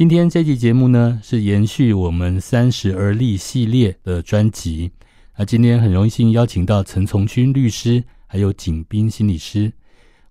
今天这期节目呢，是延续我们三十而立系列的专辑。那今天很荣幸邀请到陈从军律师，还有景斌心理师。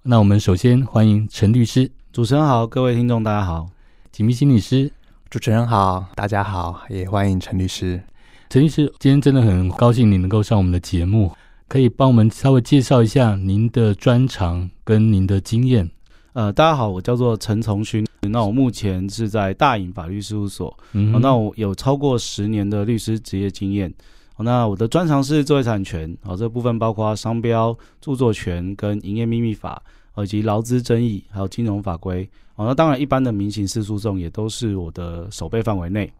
那我们首先欢迎陈律师。主持人好，各位听众大家好。景斌心理师，主持人好，大家好，也欢迎陈律师。陈律师，今天真的很高兴你能够上我们的节目，可以帮我们稍微介绍一下您的专长跟您的经验。呃，大家好，我叫做陈从勋。那我目前是在大隐法律事务所。嗯、哦，那我有超过十年的律师职业经验。哦，那我的专长是智慧产权。哦，这部分包括商标、著作权跟营业秘密法，以及劳资争议，还有金融法规。哦，那当然，一般的民刑事诉讼也都是我的守备范围内。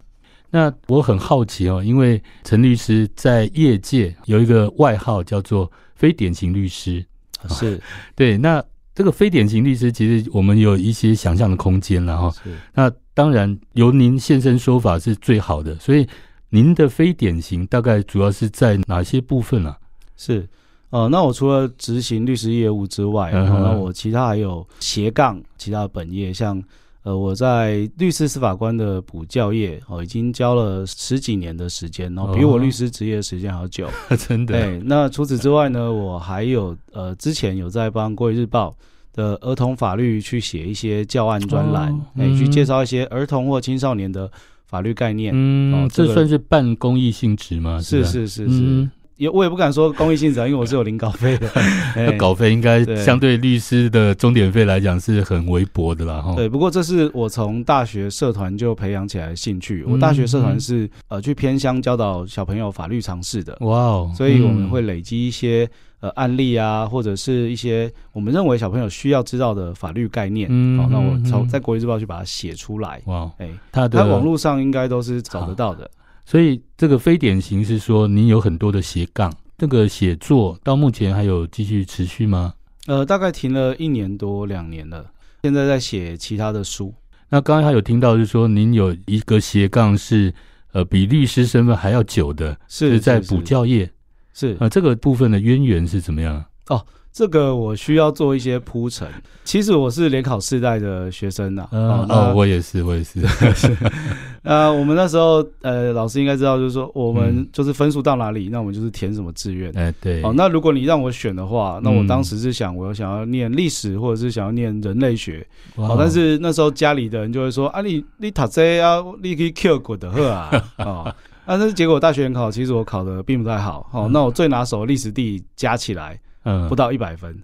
那我很好奇哦，因为陈律师在业界有一个外号叫做“非典型律师”，是、哦、对。那这个非典型律师，其实我们有一些想象的空间了哈。那当然由您现身说法是最好的。所以您的非典型大概主要是在哪些部分啊？是，呃，那我除了执行律师业务之外，嗯、那我其他还有斜杠其他的本业，像。呃，我在律师司法官的补教业哦，已经教了十几年的时间，然后比我律师职业的时间还要久，哦、真的。对，那除此之外呢，我还有呃，之前有在帮《国语日报》的儿童法律去写一些教案专栏，哎、去介绍一些儿童或青少年的法律概念。嗯，哦这算是半公益性质吗？是是是是。是嗯也我也不敢说公益性质，因为我是有领稿费的。那稿费应该相对律师的钟点费来讲是很微薄的啦。哈，对，不过这是我从大学社团就培养起来的兴趣。我大学社团是、嗯、呃去偏乡教导小朋友法律常识的。哇哦！所以我们会累积一些呃案例啊，或者是一些我们认为小朋友需要知道的法律概念。嗯，好，那我从在国际日报去把它写出来。哇，哎，他的网络上应该都是找得到的。所以这个非典型是说，您有很多的斜杠，这个写作到目前还有继续持续吗？呃，大概停了一年多两年了，现在在写其他的书。那刚才还有听到，就是说您有一个斜杠是呃比律师身份还要久的，是，是在补教业，是，是呃这个部分的渊源是怎么样？哦。这个我需要做一些铺陈。其实我是联考世代的学生呐、啊。嗯、哦，哦，我也是，我也是。呃，我们那时候，呃，老师应该知道，就是说，我们就是分数到哪里，嗯、那我们就是填什么志愿。哎，对。哦，那如果你让我选的话，那我当时是想，我想要念历史，或者是想要念人类学。哦。但是那时候家里的人就会说，啊，你你读这啊，你可以 Q 过的呵啊。哦。但是结果大学联考，其实我考的并不太好。哦。那我最拿手的历史地加起来。嗯，不到一百分，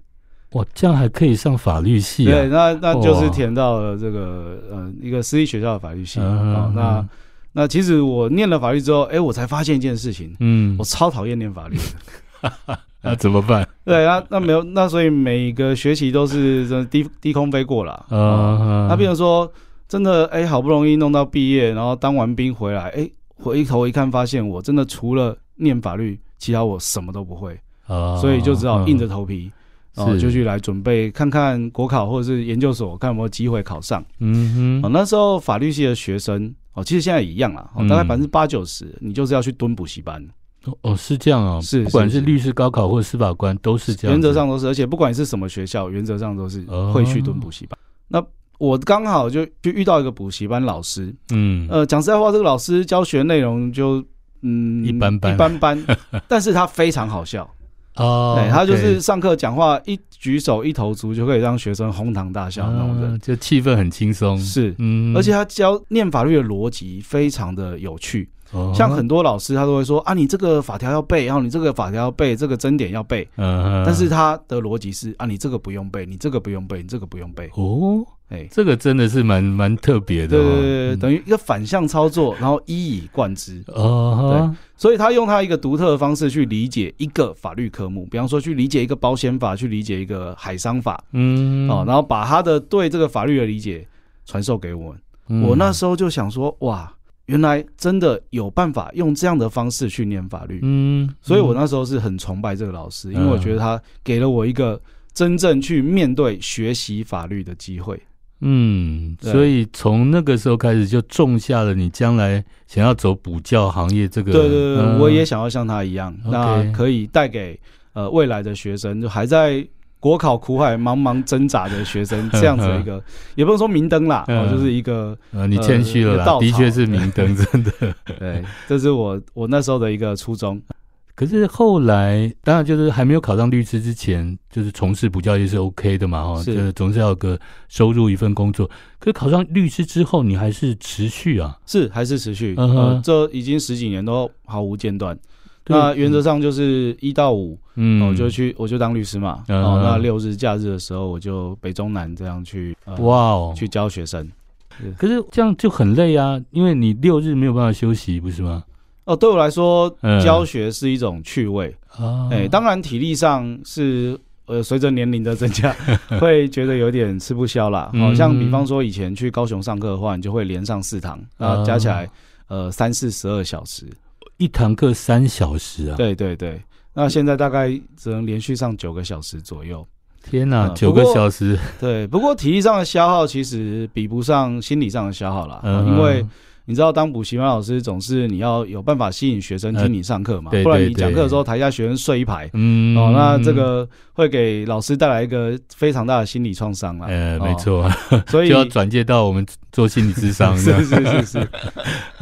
哇，这样还可以上法律系啊？对，那那就是填到了这个呃一个私立学校的法律系。嗯、哦，那那其实我念了法律之后，哎，我才发现一件事情，嗯，我超讨厌念法律的。那怎么办？对啊，那没有，那所以每个学期都是低低空飞过了。嗯、嗯，那比如说真的，哎，好不容易弄到毕业，然后当完兵回来，哎，回头一看，发现我真的除了念法律，其他我什么都不会。啊、哦，所以就只好硬着头皮，然后就去来准备看看国考或者是研究所，看有没有机会考上。嗯哼，哦那时候法律系的学生哦，其实现在也一样啦，大概百分之八九十，你就是要去蹲补习班。哦，是这样啊，是，不管是律师高考或者司法官都是这样，原则上都是，而且不管是什么学校，原则上都是会去蹲补习班。哦、那我刚好就就遇到一个补习班老师，嗯，呃，讲实在话，这个老师教学内容就嗯一般般，一般般，但是他非常好笑。哦，对，他就是上课讲话一举手一投足就可以让学生哄堂大笑那种人，就气氛很轻松。是，嗯，而且他教念法律的逻辑非常的有趣。像很多老师他都会说啊，你这个法条要背，然后你这个法条要背，这个争点要背。嗯，但是他的逻辑是啊，你这个不用背，你这个不用背，你这个不用背。哦。哎，这个真的是蛮蛮特别的，哦，对对对，等于一个反向操作，然后一以贯之。哦，对，所以他用他一个独特的方式去理解一个法律科目，比方说去理解一个保险法，去理解一个海商法，嗯，哦，然后把他的对这个法律的理解传授给我们。嗯。我那时候就想说，哇，原来真的有办法用这样的方式去念法律。嗯，所以我那时候是很崇拜这个老师，因为我觉得他给了我一个真正去面对学习法律的机会。嗯，所以从那个时候开始就种下了你将来想要走补教行业这个。对对对，嗯、我也想要像他一样，那可以带给呃未来的学生，就还在国考苦海茫茫挣扎的学生，这样子一个，也不能说明灯啦，哦，就是一个，呃，你谦虚了啦，的确是明灯，真的。对，这是我我那时候的一个初衷。可是后来，当然就是还没有考上律师之前，就是从事补教业是 OK 的嘛，哈，就是总是要有个收入一份工作。可是考上律师之后，你还是持续啊？是还是持续？嗯哼、呃，这已经十几年都毫无间断。那原则上就是一到五，嗯，我就去，我就当律师嘛。然后那六日假日的时候，我就北中南这样去，哇哦，去教学生。可是这样就很累啊，因为你六日没有办法休息，不是吗？哦，对我来说，教学是一种趣味。哎，当然体力上是呃，随着年龄的增加，会觉得有点吃不消啦。好像比方说以前去高雄上课的话，你就会连上四堂，然后加起来呃三四十二小时。一堂课三小时啊？对对对，那现在大概只能连续上九个小时左右。天哪，九个小时！对，不过体力上的消耗其实比不上心理上的消耗啦，因为你知道，当补习班老师总是你要有办法吸引学生听你上课嘛，不然你讲课的时候台下学生睡一排，嗯，哦，那这个会给老师带来一个非常大的心理创伤啊。呃，没错，所以 就要转介到我们做心理咨商，是是是 是，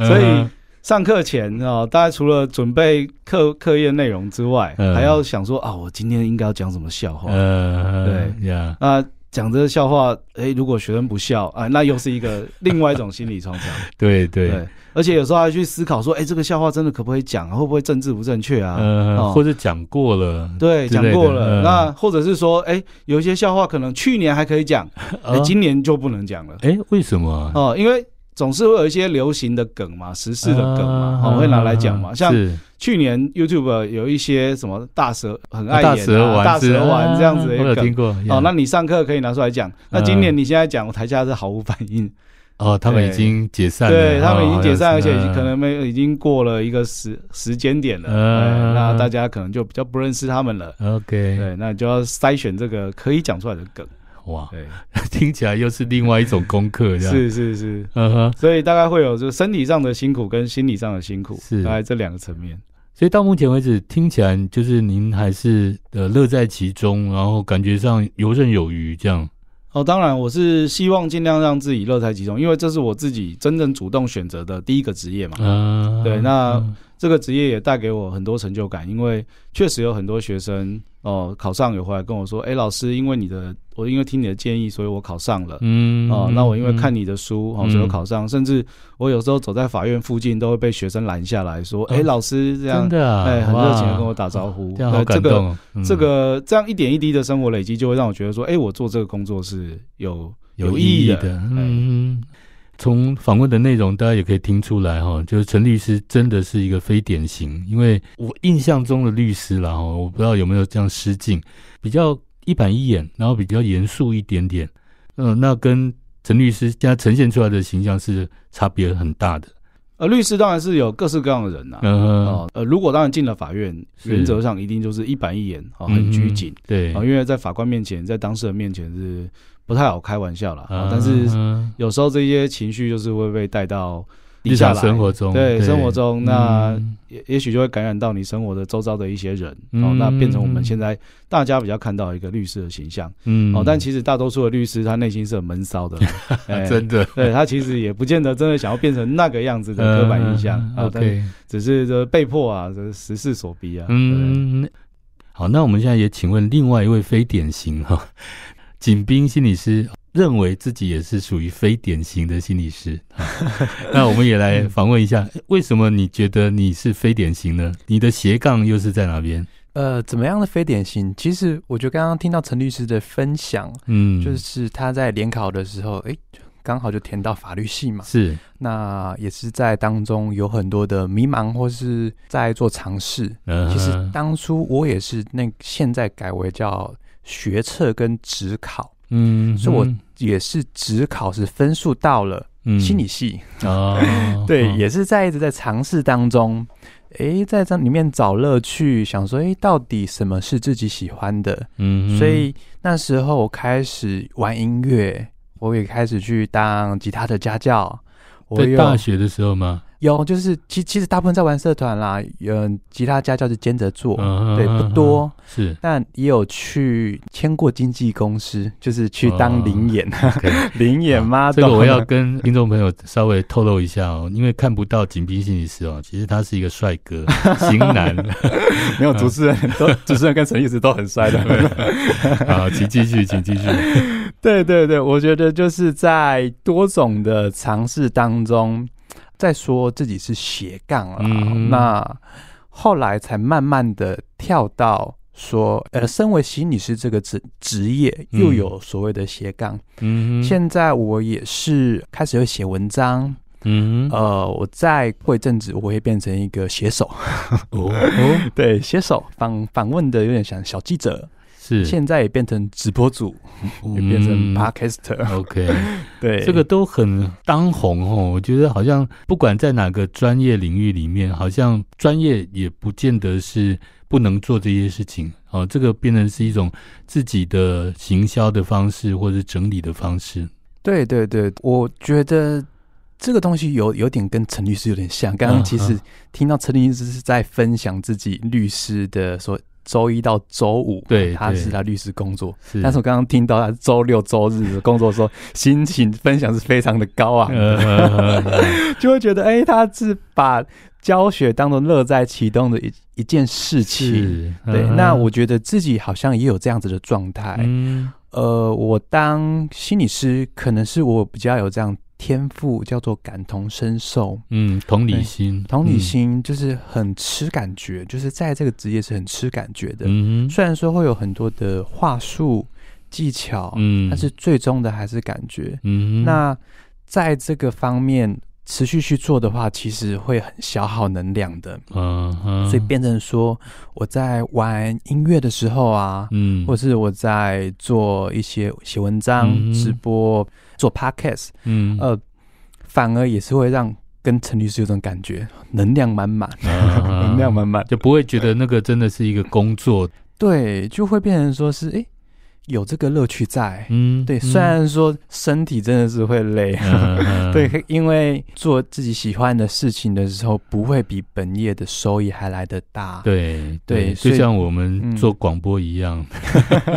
所以。上课前啊，大家除了准备课课业内容之外，还要想说啊，我今天应该要讲什么笑话？嗯，对呀。那讲这个笑话，哎，如果学生不笑啊，那又是一个另外一种心理创伤。对对，而且有时候还去思考说，哎，这个笑话真的可不可以讲？会不会政治不正确啊？嗯，或者讲过了，对，讲过了。那或者是说，哎，有一些笑话可能去年还可以讲，哎，今年就不能讲了。哎，为什么？哦，因为。总是会有一些流行的梗嘛，时事的梗嘛，好、uh, 会拿来讲嘛。像去年 YouTube 有一些什么大蛇很爱演、啊、大蛇丸、大蛇丸这样子的梗，哦.那你上课可以拿出来讲。那今年你现在讲，台下是毫无反应。哦，他们已经解散了，对，他们已经解散，而且可能没已经过了一个时时间点了。嗯，那大家可能就比较不认识他们了。OK，对，那就要筛选这个可以讲出来的梗。哇，对，听起来又是另外一种功课，这样是是是，嗯哼，所以大概会有就身体上的辛苦跟心理上的辛苦，是大概这两个层面。所以到目前为止，听起来就是您还是呃乐在其中，然后感觉上游刃有余这样。哦，当然我是希望尽量让自己乐在其中，因为这是我自己真正主动选择的第一个职业嘛。嗯，对，那这个职业也带给我很多成就感，因为确实有很多学生。哦，考上有回来跟我说，哎、欸，老师，因为你的，我因为听你的建议，所以我考上了。嗯，哦，那我因为看你的书，哦，所以我考上。嗯、甚至我有时候走在法院附近，都会被学生拦下来说，哎、老师这样，真的、啊，哎、欸，很热情的跟我打招呼。这样好感动、哦这个。这个这样一点一滴的生活累积，就会让我觉得说，哎、欸，我做这个工作是有有意义的。嗯。从访问的内容，大家也可以听出来哈，就是陈律师真的是一个非典型，因为我印象中的律师啦哈，我不知道有没有这样失敬，比较一板一眼，然后比较严肃一点点，嗯，那跟陈律师现在呈现出来的形象是差别很大的。呃，律师当然是有各式各样的人呐，嗯呃，如果当然进了法院，原则上一定就是一板一眼啊，很拘谨，对啊，因为在法官面前，在当事人面前是。不太好开玩笑啦，但是有时候这些情绪就是会被带到日常生活中，对生活中，那也也许就会感染到你生活的周遭的一些人，哦，那变成我们现在大家比较看到一个律师的形象，嗯，哦，但其实大多数的律师他内心是很闷骚的，真的，对他其实也不见得真的想要变成那个样子的刻板印象啊，对，只是这被迫啊，这时势所逼啊，嗯，好，那我们现在也请问另外一位非典型哈。景斌心理师认为自己也是属于非典型的心理师，那我们也来访问一下，为什么你觉得你是非典型呢？你的斜杠又是在哪边？呃，怎么样的非典型？其实我觉得刚刚听到陈律师的分享，嗯，就是他在联考的时候，哎，刚好就填到法律系嘛，是，那也是在当中有很多的迷茫或是在做尝试。嗯，其实当初我也是那现在改为叫。学测跟职考，嗯，所以我也是只考是分数到了心理系，嗯、哦，对，哦、也是在一直在尝试当中，诶，在这里面找乐趣，想说，诶，到底什么是自己喜欢的？嗯，所以那时候我开始玩音乐，我也开始去当吉他的家教。在大学的时候吗？有，就是其其实大部分在玩社团啦，有吉他家教是兼着做，嗯、对，不多是，但也有去签过经纪公司，就是去当临演，临、哦、演吗？这个我要跟听众朋友稍微透露一下哦，因为看不到紧逼心理师哦，其实他是一个帅哥 型男，没有主持人都 主持人跟陈律师都很帅的。好，请继续，请继续。对对对，我觉得就是在多种的尝试当中。再说自己是斜杠了，嗯，那后来才慢慢的跳到说，呃，身为心理师这个职职业又有所谓的斜杠。嗯，现在我也是开始会写文章。嗯，呃，我再过一阵子，我会变成一个写手。哦，对，写手访访问的有点像小记者。是，现在也变成直播主，嗯、也变成 podcaster。OK，对，这个都很当红哦。我觉得好像不管在哪个专业领域里面，好像专业也不见得是不能做这些事情。哦，这个变成是一种自己的行销的方式，或者整理的方式。对对对，我觉得这个东西有有点跟陈律师有点像。刚刚其实听到陈律师是在分享自己律师的说。周一到周五，对，他是他律师工作。但是我刚刚听到他周六周日的工作的时候，心情分享是非常的高昂的，就会觉得，哎、欸，他是把教学当做乐在其中的一一件事情。对，那我觉得自己好像也有这样子的状态。嗯，呃，我当心理师，可能是我比较有这样。天赋叫做感同身受，嗯，同理心，同理心就是很吃感觉，嗯、就是在这个职业是很吃感觉的。嗯，虽然说会有很多的话术技巧，嗯，但是最终的还是感觉。嗯，那在这个方面持续去做的话，其实会很消耗能量的。嗯，所以变成说我在玩音乐的时候啊，嗯，或是我在做一些写文章、嗯、直播。做 podcast，嗯，呃，反而也是会让跟陈律师有种感觉，能量满满，啊、能量满满，就不会觉得那个真的是一个工作，对，就会变成说是，哎、欸。有这个乐趣在，嗯，对，虽然说身体真的是会累，嗯、对，因为做自己喜欢的事情的时候，不会比本业的收益还来得大，对对，就像我们做广播一样，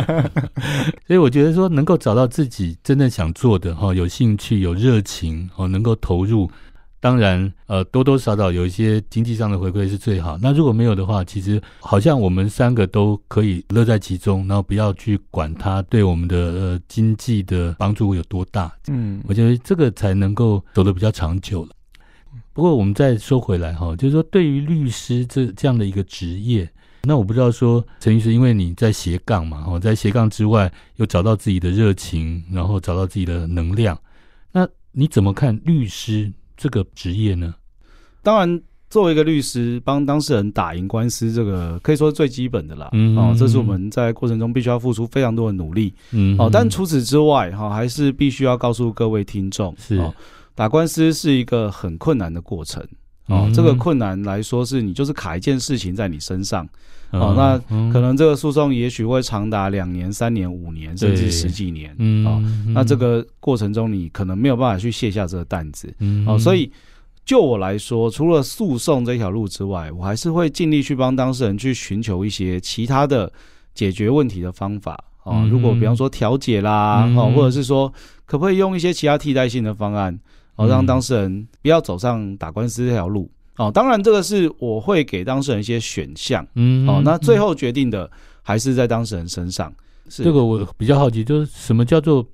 嗯、所以我觉得说能够找到自己真正想做的哈，有兴趣、有热情哦，能够投入。当然，呃，多多少少有一些经济上的回馈是最好。那如果没有的话，其实好像我们三个都可以乐在其中，然后不要去管它对我们的呃经济的帮助有多大。嗯，我觉得这个才能够走得比较长久了。不过我们再说回来哈，就是说对于律师这这样的一个职业，那我不知道说陈律师，因为你在斜杠嘛，哦，在斜杠之外又找到自己的热情，然后找到自己的能量，那你怎么看律师这个职业呢，当然，作为一个律师，帮当事人打赢官司，这个可以说是最基本的啦。嗯，哦，这是我们在过程中必须要付出非常多的努力。嗯，哦，但除此之外，哈，还是必须要告诉各位听众，是哦，打官司是一个很困难的过程。哦，这个困难来说，是你就是卡一件事情在你身上。哦，那可能这个诉讼也许会长达两年、三年、五年，甚至十几年。嗯，哦，那这个过程中你可能没有办法去卸下这个担子。嗯，哦，所以就我来说，除了诉讼这条路之外，我还是会尽力去帮当事人去寻求一些其他的解决问题的方法。哦，如果比方说调解啦，哦，或者是说可不可以用一些其他替代性的方案。哦，让当事人不要走上打官司这条路哦。当然，这个是我会给当事人一些选项，嗯，哦，那最后决定的还是在当事人身上。是这个我比较好奇，就是什么叫做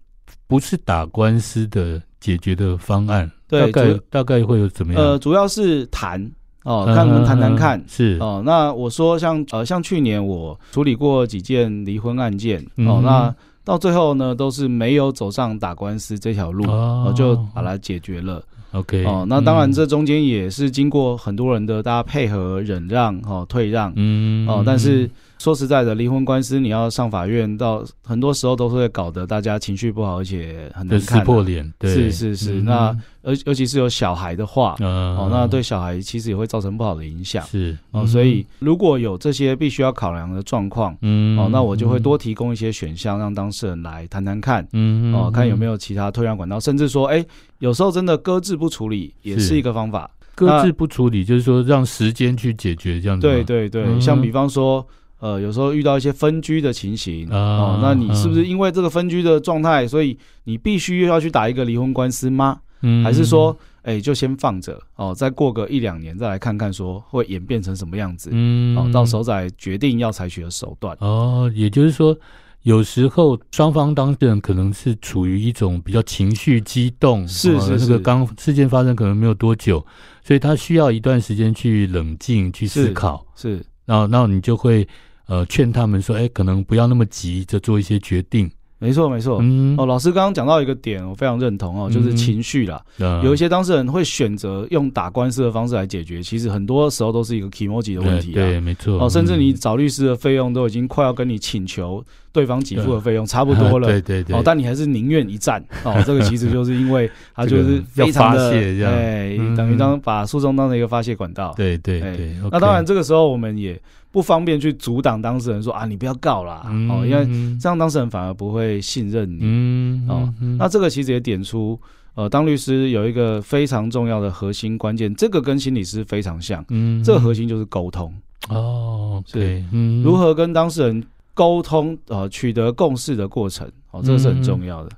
不是打官司的解决的方案？对，大概大概会有怎么样？呃，主要是谈哦，看我们谈谈看。是哦，那我说像呃，像去年我处理过几件离婚案件哦，那。到最后呢，都是没有走上打官司这条路，哦，就把它解决了。OK，哦，那当然这中间也是经过很多人的大家配合、忍让、哈退让，嗯，哦，但是。说实在的，离婚官司你要上法院，到很多时候都是会搞得大家情绪不好，而且很难看，撕破脸。对，是是是。嗯、那而尤其是有小孩的话，嗯、哦，那对小孩其实也会造成不好的影响。是哦，所以如果有这些必须要考量的状况，嗯，哦，那我就会多提供一些选项，让当事人来谈谈看，嗯，哦，看有没有其他退让管道，甚至说，哎，有时候真的搁置不处理也是一个方法。搁置不处理，就是说让时间去解决这样子。对对对，嗯、像比方说，呃，有时候遇到一些分居的情形啊、哦，那你是不是因为这个分居的状态，所以你必须要去打一个离婚官司吗？嗯，还是说，哎、欸，就先放着哦，再过个一两年再来看看，说会演变成什么样子？嗯，哦，到时候再决定要采取的手段。哦，也就是说。有时候双方当事人可能是处于一种比较情绪激动，是是是，这个刚事件发生可能没有多久，所以他需要一段时间去冷静去思考，是，是那那你就会呃劝他们说，哎，可能不要那么急着做一些决定。没错，没错。嗯，哦，老师刚刚讲到一个点，我非常认同哦，就是情绪啦。嗯、有一些当事人会选择用打官司的方式来解决，其实很多时候都是一个 kimoji 的问题。对，对，没错。哦，甚至你找律师的费用都已经快要跟你请求对方给付的费用差不多了。对对对。哦，但你还是宁愿一战。哦，这个其实就是因为他就是非常的，哎，等于当把诉讼当成一个发泄管道。对对对。那当然，这个时候我们也。不方便去阻挡当事人说啊，你不要告啦，嗯、哦，因为这样当事人反而不会信任你，嗯、哦，嗯、那这个其实也点出，呃，当律师有一个非常重要的核心关键，这个跟心理师非常像，嗯，这个核心就是沟通。哦，对，如何跟当事人沟通，呃，取得共识的过程，哦，这个是很重要的，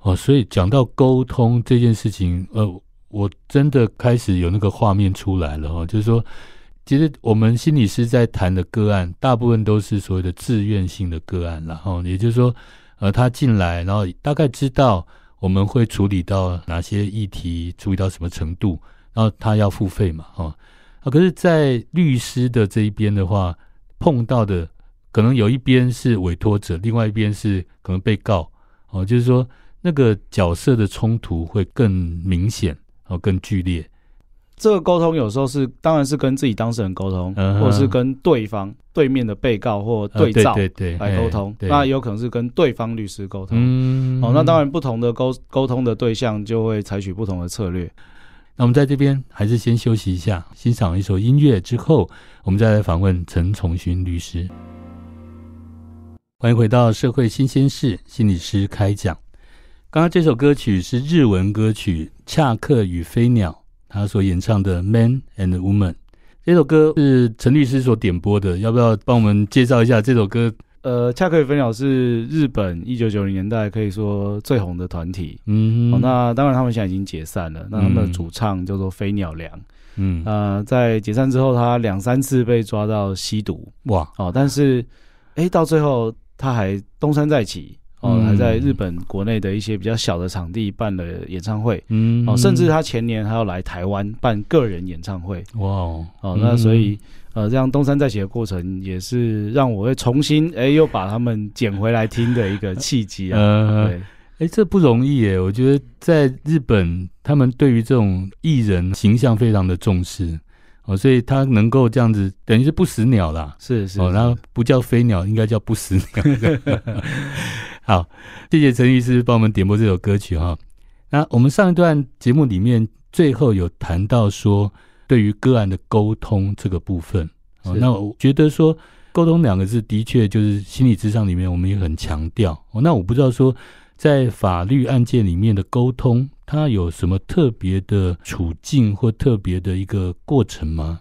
哦，所以讲到沟通这件事情，呃，我真的开始有那个画面出来了，哦，就是说。其实我们心理师在谈的个案，大部分都是所谓的自愿性的个案，然后也就是说，呃，他进来，然后大概知道我们会处理到哪些议题，处理到什么程度，然后他要付费嘛，哈，啊，可是，在律师的这一边的话，碰到的可能有一边是委托者，另外一边是可能被告，哦，就是说那个角色的冲突会更明显，哦，更剧烈。这个沟通有时候是，当然是跟自己当事人沟通，嗯、或者是跟对方对面的被告或对照来沟通。那有可能是跟对方律师沟通。嗯、哦，那当然不同的沟沟通的对象就会采取不同的策略。那我们在这边还是先休息一下，欣赏一首音乐之后，我们再来访问陈崇勋律师。欢迎回到社会新鲜事，心理师开讲。刚刚这首歌曲是日文歌曲《恰克与飞鸟》。他所演唱的《Man and Woman》这首歌是陈律师所点播的，要不要帮我们介绍一下这首歌？呃，恰克与飞鸟是日本一九九零年代可以说最红的团体。嗯、哦，那当然他们现在已经解散了。那他们的主唱叫做飞鸟良。嗯，呃，在解散之后，他两三次被抓到吸毒。哇，哦，但是，哎，到最后他还东山再起。哦，还在日本国内的一些比较小的场地办了演唱会，嗯，哦，甚至他前年还要来台湾办个人演唱会，哇，哦，那所以呃，这样东山再起的过程也是让我会重新哎又把他们捡回来听的一个契机啊，呃、对，哎，这不容易耶，我觉得在日本他们对于这种艺人形象非常的重视。哦，所以他能够这样子，等于是不死鸟啦。是是，哦，然后不叫飞鸟，应该叫不死鸟。好，谢谢陈律师帮我们点播这首歌曲哈。那我们上一段节目里面最后有谈到说，对于个案的沟通这个部分，哦，那我觉得说沟通两个字的确就是心理咨商里面我们也很强调。哦，那我不知道说在法律案件里面的沟通。它有什么特别的处境或特别的一个过程吗？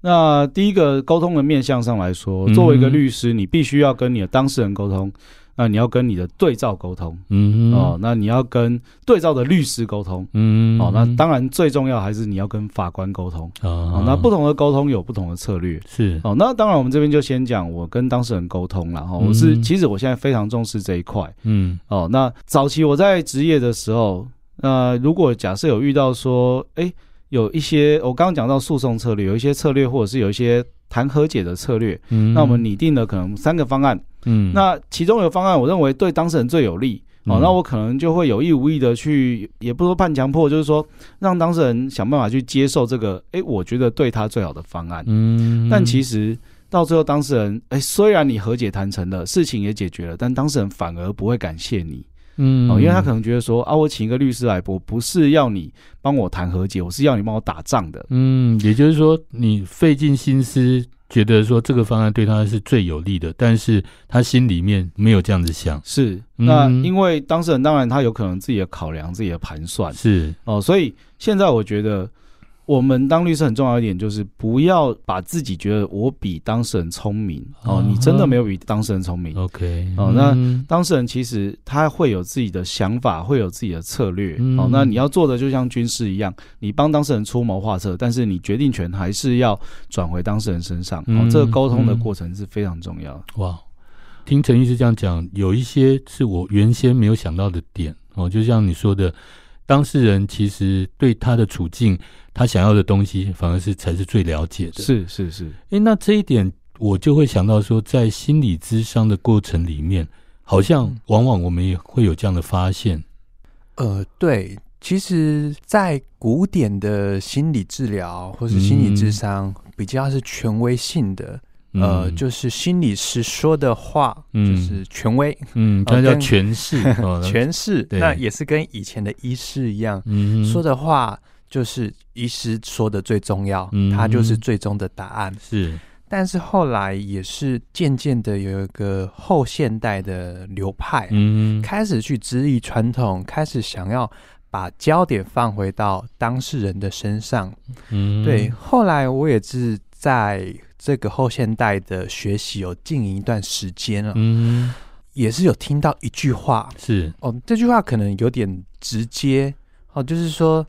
那第一个沟通的面向上来说，作为一个律师，你必须要跟你的当事人沟通，那你要跟你的对照沟通，嗯哼，哦，那你要跟对照的律师沟通，嗯哼，哦，那当然最重要还是你要跟法官沟通，哦，那不同的沟通有不同的策略，是，哦，那当然我们这边就先讲我跟当事人沟通了，哈，我是其实我现在非常重视这一块，嗯，哦，那早期我在职业的时候。那如果假设有遇到说，哎、欸，有一些我刚刚讲到诉讼策略，有一些策略或者是有一些谈和解的策略，嗯，那我们拟定了可能三个方案，嗯，那其中有个方案我认为对当事人最有利，哦，那我可能就会有意无意的去，也不说半强迫，就是说让当事人想办法去接受这个，哎、欸，我觉得对他最好的方案，嗯，但其实到最后当事人，哎、欸，虽然你和解谈成了，事情也解决了，但当事人反而不会感谢你。嗯，哦，因为他可能觉得说啊，我请一个律师来，我不是要你帮我谈和解，我是要你帮我打仗的。嗯，也就是说，你费尽心思，觉得说这个方案对他是最有利的，但是他心里面没有这样子想。是，那因为当事人当然他有可能自己的考量，自己的盘算。是，哦，所以现在我觉得，我们当律师很重要一点就是不要把自己觉得我比当事人聪明哦，你真的没有比当事人聪明。OK，哦，那当事人其实他会有自己的想法，会有自己的策略。哦，那你要做的就像军事一样，你帮当事人出谋划策，但是你决定权还是要转回当事人身上。哦，这个沟通的过程是非常重要的。哇，听陈律师这样讲，有一些是我原先没有想到的点哦，就像你说的。当事人其实对他的处境，他想要的东西，反而是才是最了解的。是是是。诶，那这一点我就会想到说，在心理咨商的过程里面，好像往往我们也会有这样的发现。呃，对，其实，在古典的心理治疗或是心理智商，嗯、比较是权威性的。呃，就是心理师说的话，嗯、就是权威，嗯，那叫诠释，诠释。那也是跟以前的医师一样，嗯，说的话就是医师说的最重要，嗯，他就是最终的答案。是，但是后来也是渐渐的有一个后现代的流派，嗯，开始去质疑传统，开始想要把焦点放回到当事人的身上，嗯，对。后来我也是在。这个后现代的学习有经营一段时间了，嗯，也是有听到一句话，是。哦，这句话可能有点直接。哦，就是说，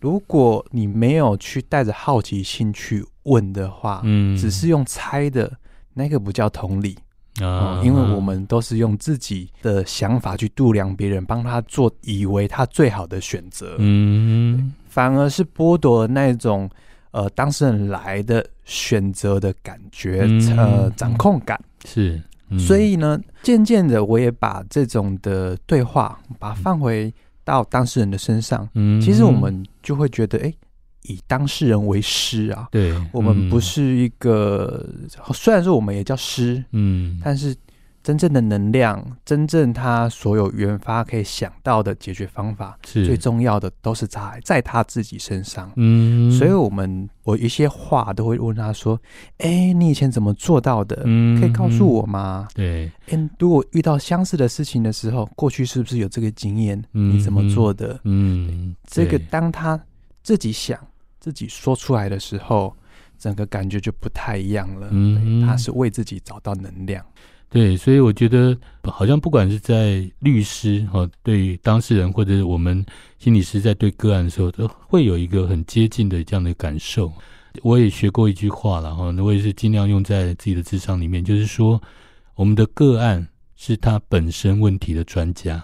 如果你没有去带着好奇心去问的话，嗯，只是用猜的，那个不叫同理。啊，哦，因为我们都是用自己的想法去度量别人，帮他做以为他最好的选择，嗯，反而是剥夺了那种。呃，当事人来的选择的感觉，嗯、呃，掌控感是，嗯、所以呢，渐渐的，我也把这种的对话，把它放回到当事人的身上。嗯，其实我们就会觉得，哎，以当事人为师啊，对，我们不是一个，嗯、虽然说我们也叫师，嗯，但是。真正的能量，真正他所有原发可以想到的解决方法，是最重要的，都是在在他自己身上。嗯，所以我们我一些话都会问他说：“哎、欸，你以前怎么做到的？嗯，可以告诉我吗？”对，欸，如果遇到相似的事情的时候，过去是不是有这个经验？嗯，你怎么做的？嗯，这个当他自己想自己说出来的时候，整个感觉就不太一样了。嗯，他是为自己找到能量。对，所以我觉得好像不管是在律师哈，对当事人或者是我们心理师在对个案的时候，都会有一个很接近的这样的感受。我也学过一句话了哈，那我也是尽量用在自己的智商里面，就是说我们的个案是他本身问题的专家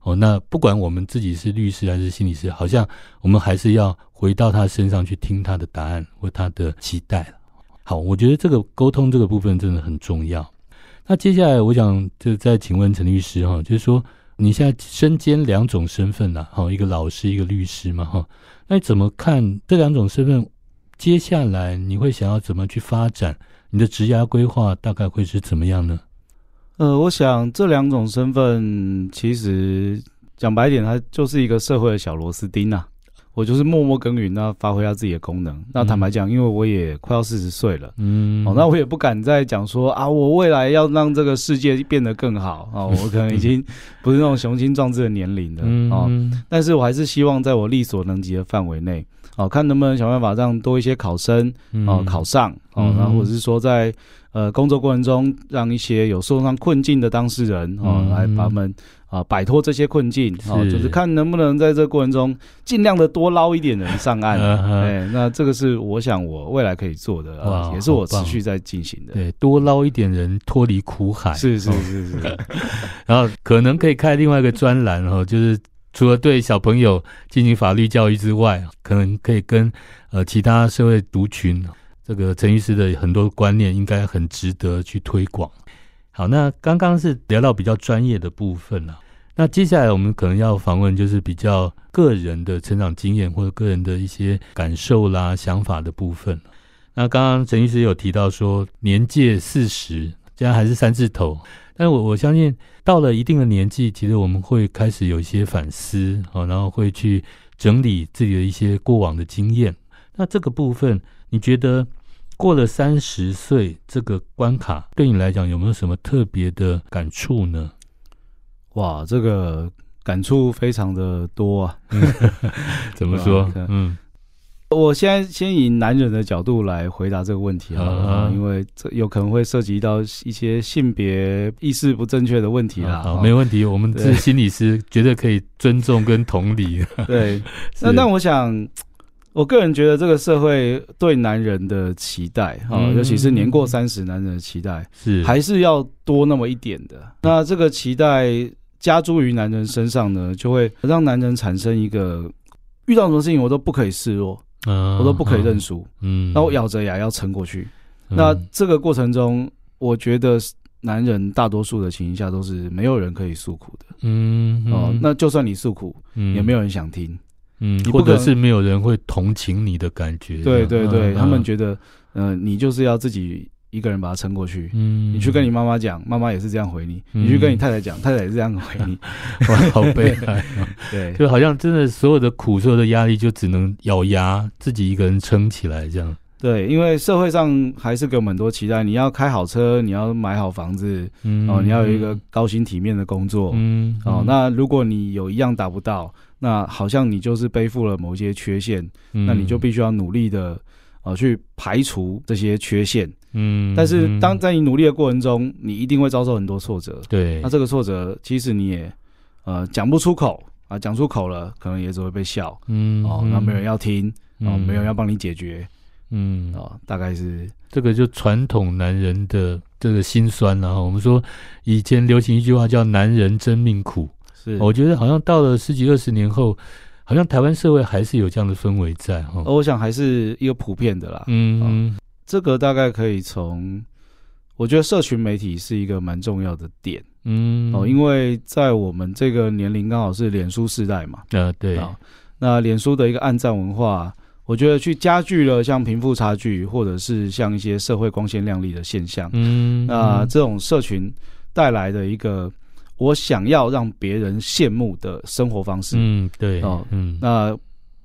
哦。那不管我们自己是律师还是心理师，好像我们还是要回到他身上去听他的答案或他的期待。好，我觉得这个沟通这个部分真的很重要。那接下来，我想就再请问陈律师哈，就是说你现在身兼两种身份呐，哈，一个老师，一个律师嘛，哈，那你怎么看这两种身份？接下来你会想要怎么去发展？你的职涯规划大概会是怎么样呢？呃，我想这两种身份其实讲白点，它就是一个社会的小螺丝钉呐。我就是默默耕耘，那发挥他自己的功能。那坦白讲，因为我也快要四十岁了，嗯，哦，那我也不敢再讲说啊，我未来要让这个世界变得更好啊，我可能已经不是那种雄心壮志的年龄了啊。嗯，但是我还是希望在我力所能及的范围内，哦，看能不能想办法让多一些考生哦考上哦，然后或者是说在呃工作过程中，让一些有受伤困境的当事人哦来把他们。啊，摆脱这些困境，啊，就是看能不能在这个过程中尽量的多捞一点人上岸。哎，那这个是我想我未来可以做的，啊，也是我持续在进行的。对，多捞一点人脱离苦海。是是是是。然后可能可以开另外一个专栏哦，就是除了对小朋友进行法律教育之外，可能可以跟呃其他社会族群，这个陈律师的很多观念应该很值得去推广。好，那刚刚是聊到比较专业的部分了。那接下来我们可能要访问，就是比较个人的成长经验或者个人的一些感受啦、想法的部分。那刚刚陈医师有提到说，年届四十，现在还是三字头，但我我相信到了一定的年纪，其实我们会开始有一些反思，好然后会去整理自己的一些过往的经验。那这个部分，你觉得？过了三十岁这个关卡，对你来讲有没有什么特别的感触呢？哇，这个感触非常的多啊！怎么说？嗯，我现在先以男人的角度来回答这个问题啊，啊因为这有可能会涉及到一些性别意识不正确的问题啦。好，好没问题，我们是心理师，绝对可以尊重跟同理。对，那那我想，我个人觉得这个社会对男人的期待啊，嗯、尤其是年过三十男人的期待，是还是要多那么一点的。那这个期待加诸于男人身上呢，就会让男人产生一个遇到什么事情我都不可以示弱。嗯，我都不可以认输。嗯，那我咬着牙要撑过去。嗯、那这个过程中，我觉得男人大多数的情况下都是没有人可以诉苦的。嗯，嗯哦，那就算你诉苦，嗯，也没有人想听。嗯，或者是没有人会同情你的感觉。对对对，嗯、他们觉得，嗯、呃，你就是要自己。一个人把它撑过去。嗯，你去跟你妈妈讲，妈妈也是这样回你。嗯、你去跟你太太讲，太太也是这样回你。哇，好悲哀。对，就好像真的所有的苦、所有的压力，就只能咬牙自己一个人撑起来这样。对，因为社会上还是给我们很多期待，你要开好车，你要买好房子，嗯、哦，你要有一个高薪体面的工作，嗯，嗯哦，那如果你有一样达不到，那好像你就是背负了某些缺陷，嗯、那你就必须要努力的。呃，去排除这些缺陷，嗯，但是当在你努力的过程中，你一定会遭受很多挫折，对，那这个挫折其实你也呃讲不出口啊，讲出口了，可能也只会被笑，嗯，哦，那没人要听，哦，没人要帮你解决，嗯，哦，大概是。这个就传统男人的这个心酸，然后我们说以前流行一句话叫“男人真命苦”，是，我觉得好像到了十几二十年后。好像台湾社会还是有这样的氛围在哈，我想还是一个普遍的啦。嗯，嗯，这个大概可以从，我觉得社群媒体是一个蛮重要的点。嗯，哦，因为在我们这个年龄刚好是脸书世代嘛。呃，对。那脸书的一个暗战文化，我觉得去加剧了像贫富差距，或者是像一些社会光鲜亮丽的现象。嗯，那这种社群带来的一个。我想要让别人羡慕的生活方式，嗯，对，哦，嗯，那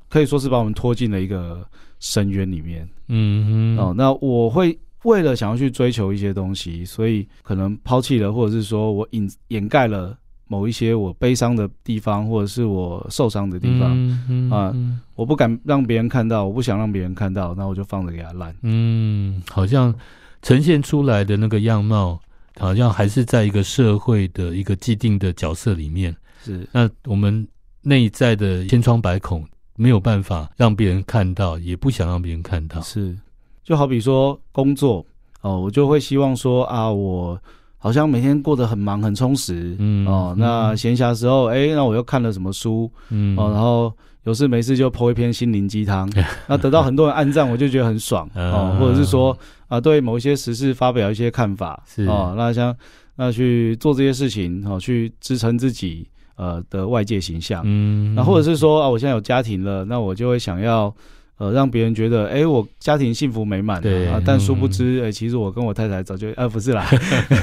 可以说是把我们拖进了一个深渊里面，嗯哼，哦，那我会为了想要去追求一些东西，所以可能抛弃了，或者是说我隐掩盖了某一些我悲伤的地方，或者是我受伤的地方，嗯哼，啊，我不敢让别人看到，我不想让别人看到，那我就放着给他烂，嗯，好像呈现出来的那个样貌。好像还是在一个社会的一个既定的角色里面，是。那我们内在的千疮百孔，没有办法让别人看到，也不想让别人看到。是，就好比说工作哦，我就会希望说啊，我好像每天过得很忙很充实，嗯哦，那闲暇时候，哎，那我又看了什么书，嗯。哦，然后有事没事就 po 一篇心灵鸡汤，那得到很多人按赞，我就觉得很爽。哦，或者是说。啊，对某一些时事发表一些看法，是。哦，那像那去做这些事情，哦，去支撑自己呃的外界形象，嗯，那或者是说啊，我现在有家庭了，那我就会想要呃让别人觉得，哎，我家庭幸福美满，对啊，但殊不知，哎，其实我跟我太太早就，啊，不是啦，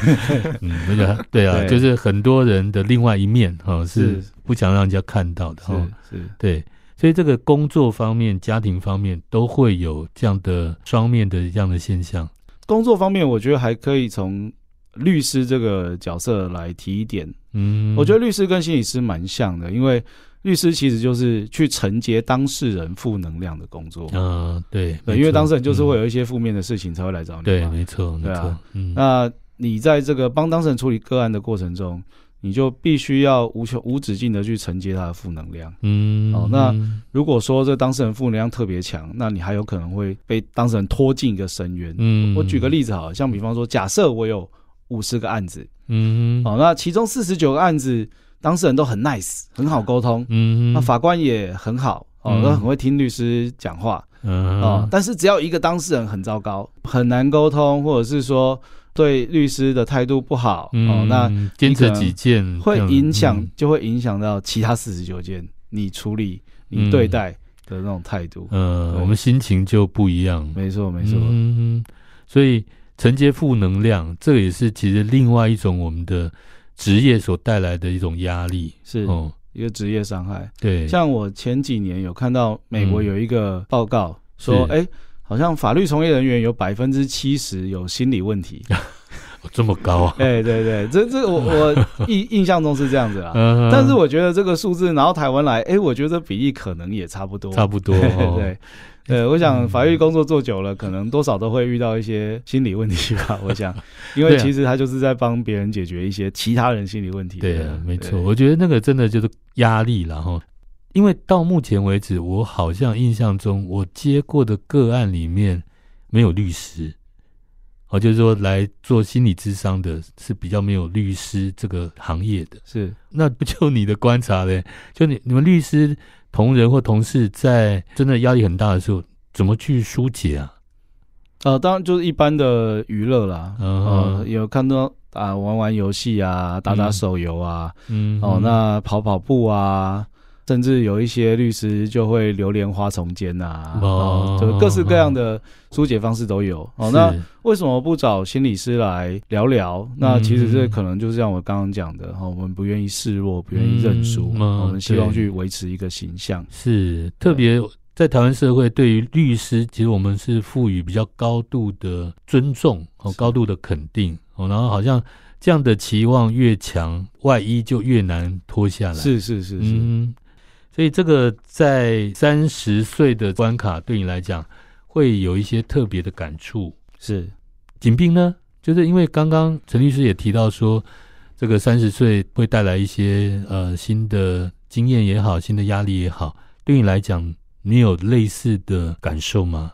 嗯，那个对啊，就是很多人的另外一面，哈，是不想让人家看到的，哈，是，对。所以这个工作方面、家庭方面都会有这样的双面的这样的现象。工作方面，我觉得还可以从律师这个角色来提一点。嗯，我觉得律师跟心理师蛮像的，因为律师其实就是去承接当事人负能量的工作。嗯，对，对，因为当事人就是会有一些负面的事情才会来找你。对，没错，没错。嗯，那你在这个帮当事人处理个案的过程中，你就必须要无穷无止境的去承接他的负能量，嗯，哦，那如果说这当事人负能量特别强，那你还有可能会被当事人拖进一个深渊。嗯，我举个例子好，像比方说，假设我有五十个案子，嗯，哦，那其中四十九个案子当事人都很 nice，很好沟通，嗯，那法官也很好，哦，都很会听律师讲话，嗯，哦，但是只要一个当事人很糟糕，很难沟通，或者是说。对律师的态度不好，嗯、哦，那坚持己见会影响，嗯、就会影响到其他四十九件你处理、你对待的那种态度。嗯，呃、我们心情就不一样。没错，没错。嗯，所以承接负能量，这也是其实另外一种我们的职业所带来的一种压力，是哦，一个职业伤害。对，像我前几年有看到美国有一个报告、嗯、说，哎。好像法律从业人员有百分之七十有心理问题，这么高啊？哎，对对，这这我我 印印象中是这样子啊。但是我觉得这个数字拿到台湾来，哎，我觉得比例可能也差不多，差不多。对对，我想法律工作做久了，可能多少都会遇到一些心理问题吧。我想，因为其实他就是在帮别人解决一些其他人心理问题。对啊，没错。我觉得那个真的就是压力，然后。因为到目前为止，我好像印象中我接过的个案里面没有律师，哦，就是说来做心理咨商的是比较没有律师这个行业的。是，那不就你的观察嘞？就你你们律师同仁或同事在真的压力很大的时候，怎么去疏解啊？呃，当然就是一般的娱乐啦，嗯、呃，有看到啊，玩玩游戏啊，打打手游啊，嗯，哦，那跑跑步啊。甚至有一些律师就会流连花丛间呐，哦，就各式各样的疏解方式都有。哦，那为什么不找心理师来聊聊？那其实这可能就是像我刚刚讲的，哈，我们不愿意示弱，不愿意认输，我们希望去维持一个形象。是特别在台湾社会，对于律师，其实我们是赋予比较高度的尊重和高度的肯定。哦，然后好像这样的期望越强，外衣就越难脱下来。是是是是，嗯。所以这个在三十岁的关卡对你来讲会有一些特别的感触。是，景斌呢，就是因为刚刚陈律师也提到说，这个三十岁会带来一些呃新的经验也好，新的压力也好，对你来讲，你有类似的感受吗？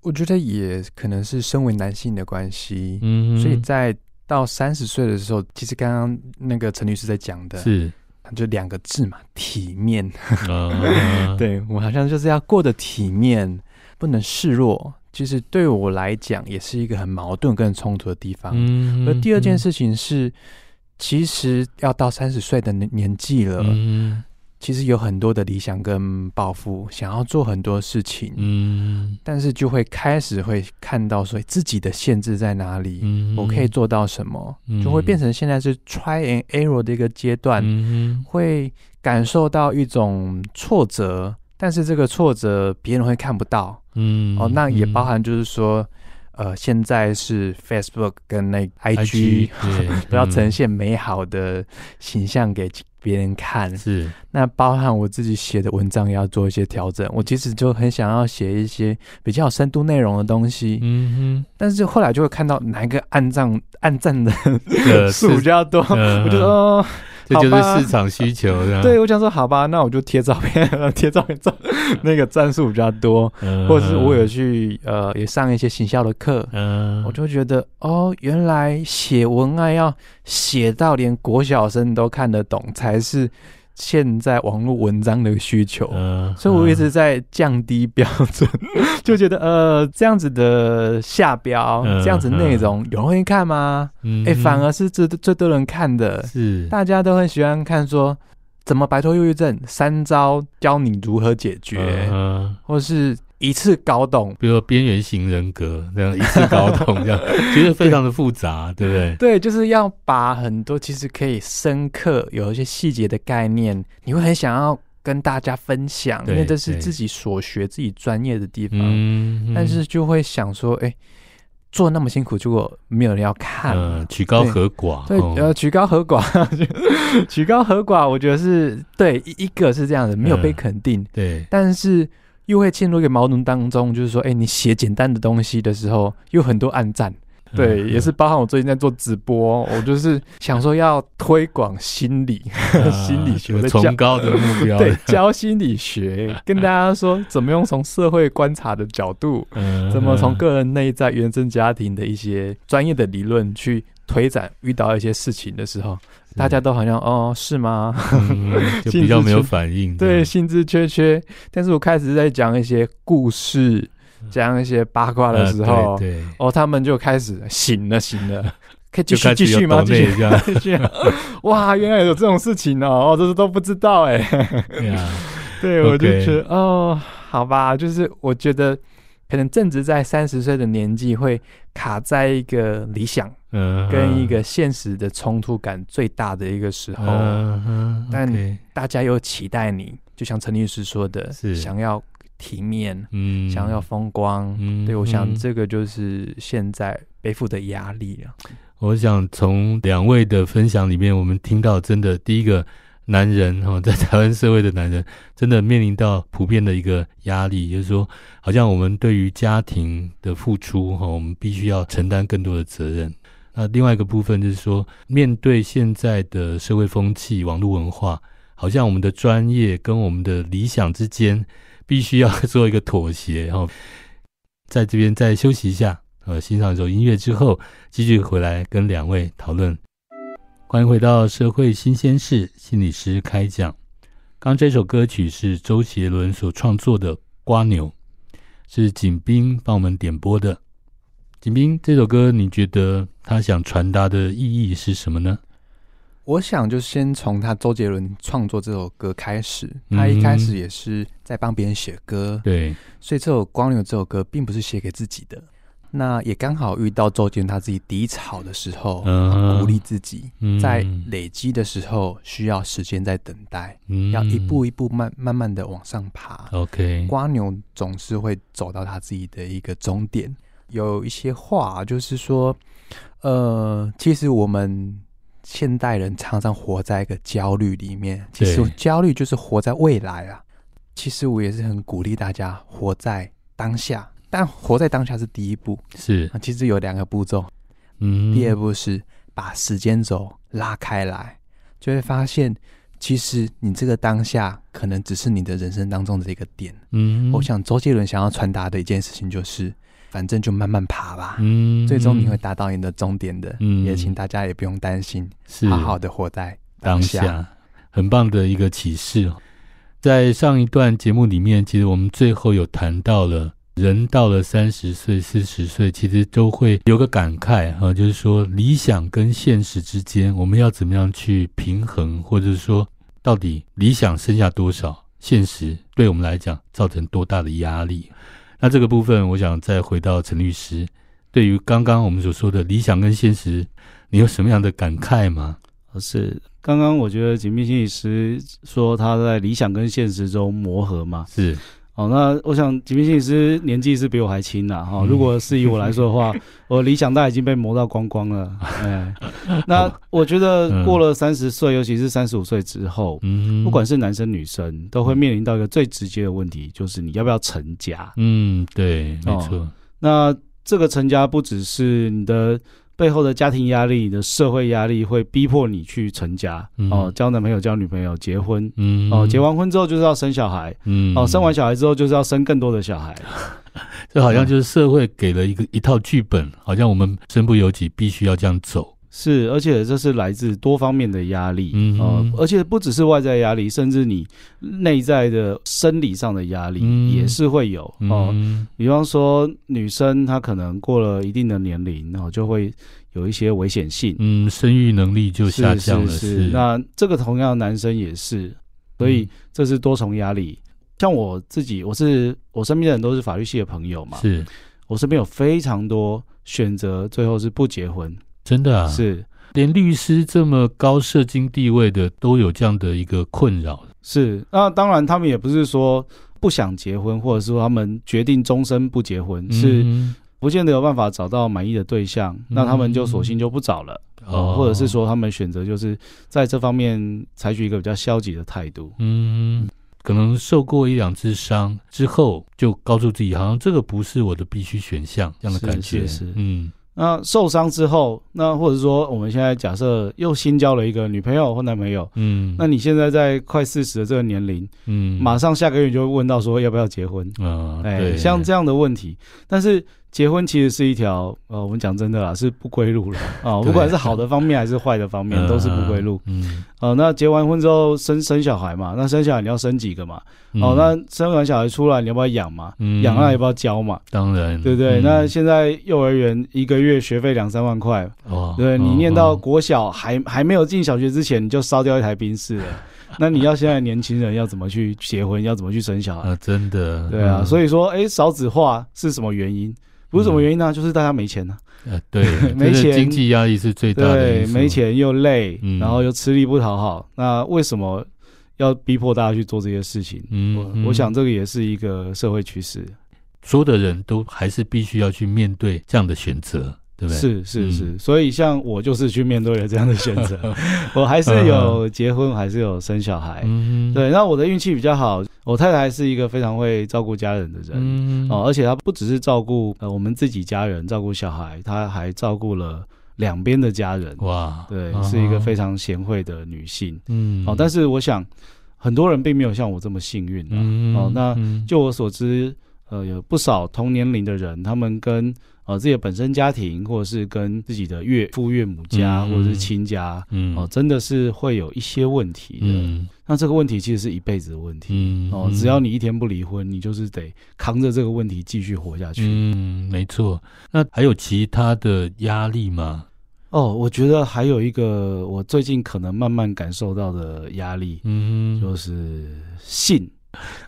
我觉得也可能是身为男性的关系，嗯，所以在到三十岁的时候，其实刚刚那个陈律师在讲的是。就两个字嘛，体面。对，我好像就是要过得体面，不能示弱。其实对我来讲，也是一个很矛盾跟冲突的地方。嗯，而第二件事情是，其实要到三十岁的年年纪了。嗯。其实有很多的理想跟抱负，想要做很多事情，嗯，但是就会开始会看到说自己的限制在哪里，嗯，我可以做到什么，嗯，就会变成现在是 try and error 的一个阶段，嗯，会感受到一种挫折，但是这个挫折别人会看不到，嗯，哦，那也包含就是说，呃，现在是 Facebook 跟那 IG，都 要呈现美好的形象给。别人看是，那包含我自己写的文章也要做一些调整。我其实就很想要写一些比较有深度内容的东西，嗯哼。但是后来就会看到哪一个按赞按赞的数 比较多，我就说。这就是市场需求，对，我想说，好吧，那我就贴照片，贴照片照那个赞数比较多，嗯、或者是我有去呃也上一些行销的课，嗯，我就觉得哦，原来写文案要写到连国小生都看得懂才是。现在网络文章的需求，嗯、所以我一直在降低标准，嗯、就觉得呃这样子的下标，嗯、这样子内容有人会看吗？哎、嗯。欸，反而是最最多人看的，是。大家都很喜欢看说怎么摆脱忧郁症，三招教你如何解决，嗯、或是。一次搞懂，比如说边缘型人格这样一次搞懂，这样 其实非常的复杂，对，不对？对，就是要把很多其实可以深刻有一些细节的概念，你会很想要跟大家分享，因为这是自己所学、自己专业的地方。嗯，但是就会想说，哎，做那么辛苦，结果没有人要看，嗯，曲高和寡。对，对呃，曲高和寡，曲高和寡，我觉得是对一一个是这样的，没有被肯定。嗯、对，但是。又会进入一个矛盾当中，就是说，哎，你写简单的东西的时候，有很多暗赞，对，也是包含我最近在做直播，我就是想说要推广心理 心理学的崇高的目标，对，教心理学，跟大家说怎么用从社会观察的角度，怎么从个人内在原生家庭的一些专业的理论去推展，遇到一些事情的时候。大家都好像哦，是吗？嗯、就 比较没有反应。对，兴致缺缺。但是我开始在讲一些故事，讲一些八卦的时候，呃、对，对哦，他们就开始醒了，醒了，可以继续继续吗？继续 继续。哇，原来有这种事情哦，哦，这是都不知道哎。对，我就觉得哦，好吧，就是我觉得。可能正值在三十岁的年纪，会卡在一个理想，跟一个现实的冲突感最大的一个时候。但大家又期待你，就像陈律师说的，是。想要体面，嗯，想要风光，嗯，对，我想这个就是现在背负的压力了。我想从两位的分享里面，我们听到真的第一个男人 哈，在台湾社会的男人，真的面临到普遍的一个压力，就是说，好像我们对于家庭的付出哈，我们必须要承担更多的责任。那另外一个部分就是说，面对现在的社会风气、网络文化，好像我们的专业跟我们的理想之间，必须要做一个妥协。然后，在这边再休息一下。呃，欣赏一首音乐之后，继续回来跟两位讨论。欢迎回到社会新鲜事，心理师开讲。刚这首歌曲是周杰伦所创作的《瓜牛》，是景斌帮我们点播的。景斌，这首歌你觉得他想传达的意义是什么呢？我想就先从他周杰伦创作这首歌开始。他一开始也是在帮别人写歌，对，所以这首《光牛》这首歌并不是写给自己的。那也刚好遇到周杰伦他自己低潮的时候，嗯、鼓励自己，在累积的时候需要时间在等待，嗯、要一步一步慢慢慢的往上爬。OK，瓜牛总是会走到他自己的一个终点。有一些话就是说，呃，其实我们现代人常常活在一个焦虑里面，其实焦虑就是活在未来啊。其实我也是很鼓励大家活在当下。但活在当下是第一步，是。其实有两个步骤，嗯，第二步是把时间轴拉开来，就会发现，其实你这个当下可能只是你的人生当中的一个点，嗯，我想周杰伦想要传达的一件事情就是，反正就慢慢爬吧，嗯，最终你会达到你的终点的，嗯，也请大家也不用担心，是。好好的活在当下，当下，很棒的一个启示。在上一段节目里面，其实我们最后有谈到了。人到了三十岁、四十岁，其实都会有个感慨哈，就是说理想跟现实之间，我们要怎么样去平衡，或者是说，到底理想剩下多少，现实对我们来讲造成多大的压力？那这个部分，我想再回到陈律师，对于刚刚我们所说的理想跟现实，你有什么样的感慨吗？是刚刚我觉得景斌心理师说他在理想跟现实中磨合嘛，是。哦，那我想景斌心理师年纪是比我还轻呐，哈、嗯。如果是以我来说的话，我理想大已经被磨到光光了。哎，那我觉得过了三十岁，尤其是三十五岁之后，嗯，不管是男生女生，都会面临到一个最直接的问题，就是你要不要成家？嗯，对，没错、哦。那这个成家不只是你的。背后的家庭压力、你的社会压力会逼迫你去成家、嗯、哦，交男朋友、交女朋友、结婚，嗯，哦，结完婚之后就是要生小孩，嗯，哦，生完小孩之后就是要生更多的小孩，这好像就是社会给了一个一套剧本，好像我们身不由己，必须要这样走。是，而且这是来自多方面的压力，嗯、呃，而且不只是外在压力，甚至你内在的生理上的压力也是会有哦、呃嗯。比方说，女生她可能过了一定的年龄，然后就会有一些危险性，嗯，生育能力就下降了。是，是，是，是，那这个同样男生也是，所以这是多重压力。像我自己，我是我身边的人都是法律系的朋友嘛，是我身边有非常多选择，最后是不结婚。真的啊，是连律师这么高社经地位的都有这样的一个困扰。是，那当然他们也不是说不想结婚，或者说他们决定终身不结婚，嗯、是不见得有办法找到满意的对象，嗯、那他们就索性就不找了，哦，或者是说他们选择就是在这方面采取一个比较消极的态度。嗯，可能受过一两次伤之后，就告诉自己，好像这个不是我的必须选项，这样的感觉。是，是，是，嗯。那受伤之后，那或者说我们现在假设又新交了一个女朋友或男朋友，嗯，那你现在在快四十的这个年龄，嗯，马上下个月就会问到说要不要结婚，啊，哎，对，像这样的问题，但是。结婚其实是一条，呃，我们讲真的啦，是不归路了 啊、哦。不管是好的方面还是坏的方面，都是不归路。嗯，呃，那结完婚之后生生小孩嘛，那生小孩你要生几个嘛？嗯、哦，那生完小孩出来你要不要养嘛？嗯，养了要不要教嘛？当然，对不对？嗯、那现在幼儿园一个月学费两三万块，哦，对，你念到国小还、哦、还没有进小学之前，你就烧掉一台冰室了。那你要现在年轻人要怎么去结婚？要怎么去生小孩？啊，真的，对啊。嗯、所以说，哎，少子化是什么原因？不是什么原因呢？就是大家没钱呢、啊。呃，对，没钱，经济压力是最大的。对，没钱又累，嗯、然后又吃力不讨好。那为什么要逼迫大家去做这些事情。嗯，我我想这个也是一个社会趋势。所有的人都还是必须要去面对这样的选择，对不对？是是是，嗯、所以像我就是去面对了这样的选择，我还是有 结婚，还是有生小孩。嗯，对。那我的运气比较好，我太太是一个非常会照顾家人的人。嗯哦，而且她不只是照顾呃我们自己家人，照顾小孩，她还照顾了两边的家人。哇，对，是一个非常贤惠的女性。嗯，哦，但是我想很多人并没有像我这么幸运。嗯哦，那就我所知。呃，有不少同年龄的人，他们跟呃自己的本身家庭，或者是跟自己的岳父岳母家，嗯、或者是亲家，嗯，哦、呃，真的是会有一些问题的。嗯、那这个问题其实是一辈子的问题。嗯，哦、呃，只要你一天不离婚，你就是得扛着这个问题继续活下去。嗯，没错。那还有其他的压力吗？哦，我觉得还有一个，我最近可能慢慢感受到的压力，嗯，就是性。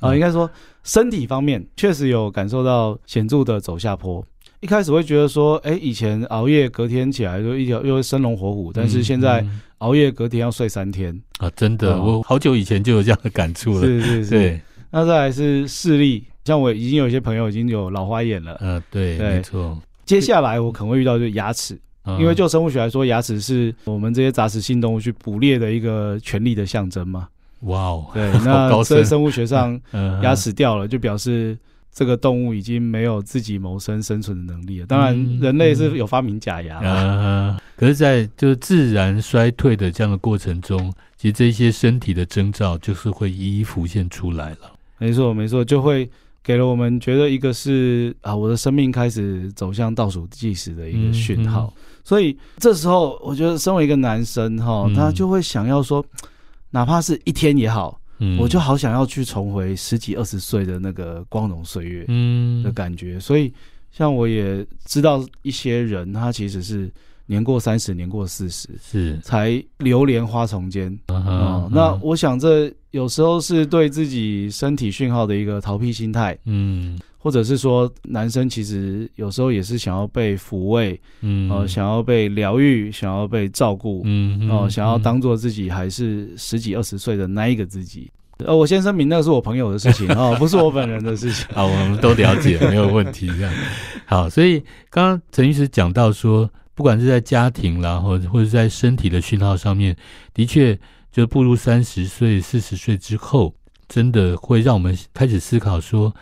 啊、呃，应该说身体方面确实有感受到显著的走下坡。一开始会觉得说，哎、欸，以前熬夜隔天起来就一条又会生龙活虎，但是现在熬夜隔天要睡三天啊，真的，我好久以前就有这样的感触了。是是是，对。那再来是视力，像我已经有一些朋友已经有老花眼了。嗯、呃，对，对没错。接下来我可能会遇到就是牙齿，嗯、因为就生物学来说，牙齿是我们这些杂食性动物去捕猎的一个权利的象征嘛。哇哦，对，那在生物学上，牙齿掉了就表示这个动物已经没有自己谋生生存的能力了。当然，人类是有发明假牙，嗯，可是，在就是自然衰退的这样的过程中，其实这些身体的征兆就是会一一浮现出来了。没错，没错，就会给了我们觉得一个是啊，我的生命开始走向倒数计时的一个讯号。所以这时候，我觉得身为一个男生哈，他就会想要说。哪怕是一天也好，嗯，我就好想要去重回十几二十岁的那个光荣岁月，嗯的感觉。嗯、所以，像我也知道一些人，他其实是年过三十，年过四十，是才流连花丛间。啊，那我想这有时候是对自己身体讯号的一个逃避心态，嗯。或者是说，男生其实有时候也是想要被抚慰，嗯，呃，想要被疗愈，想要被照顾，嗯，哦、呃，想要当做自己还是十几二十岁的那一个自己。呃，我先声明，那个是我朋友的事情 哦，不是我本人的事情。好，我们都了解，没有问题。这样好，所以刚刚陈医师讲到说，不管是在家庭啦，或者或者在身体的讯号上面，的确，就步入三十岁、四十岁之后，真的会让我们开始思考说。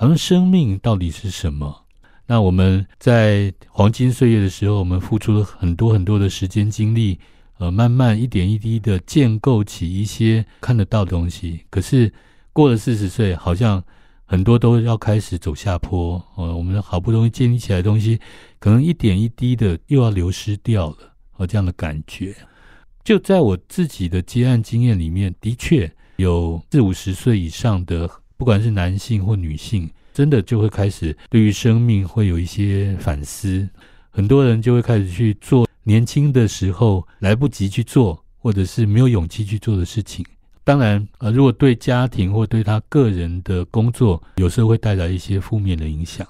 好像生命到底是什么？那我们在黄金岁月的时候，我们付出了很多很多的时间精力，呃，慢慢一点一滴的建构起一些看得到的东西。可是过了四十岁，好像很多都要开始走下坡。呃，我们好不容易建立起来的东西，可能一点一滴的又要流失掉了。呃，这样的感觉，就在我自己的接案经验里面，的确有四五十岁以上的。不管是男性或女性，真的就会开始对于生命会有一些反思。很多人就会开始去做年轻的时候来不及去做，或者是没有勇气去做的事情。当然，呃，如果对家庭或对他个人的工作，有时候会带来一些负面的影响。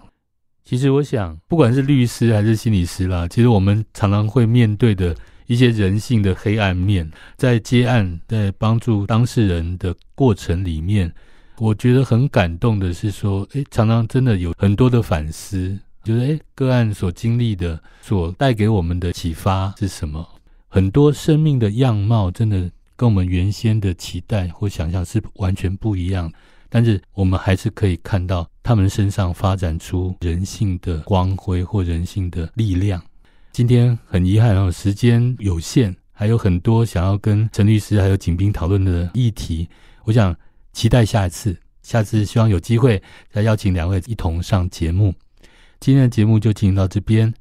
其实，我想，不管是律师还是心理师啦，其实我们常常会面对的一些人性的黑暗面，在接案、在帮助当事人的过程里面。我觉得很感动的是说，诶，常常真的有很多的反思，就是诶，个案所经历的，所带给我们的启发是什么？很多生命的样貌真的跟我们原先的期待或想象是完全不一样，但是我们还是可以看到他们身上发展出人性的光辉或人性的力量。今天很遗憾哦，时间有限，还有很多想要跟陈律师还有景斌讨论的议题，我想。期待下一次，下次希望有机会再邀请两位一同上节目。今天的节目就进行到这边，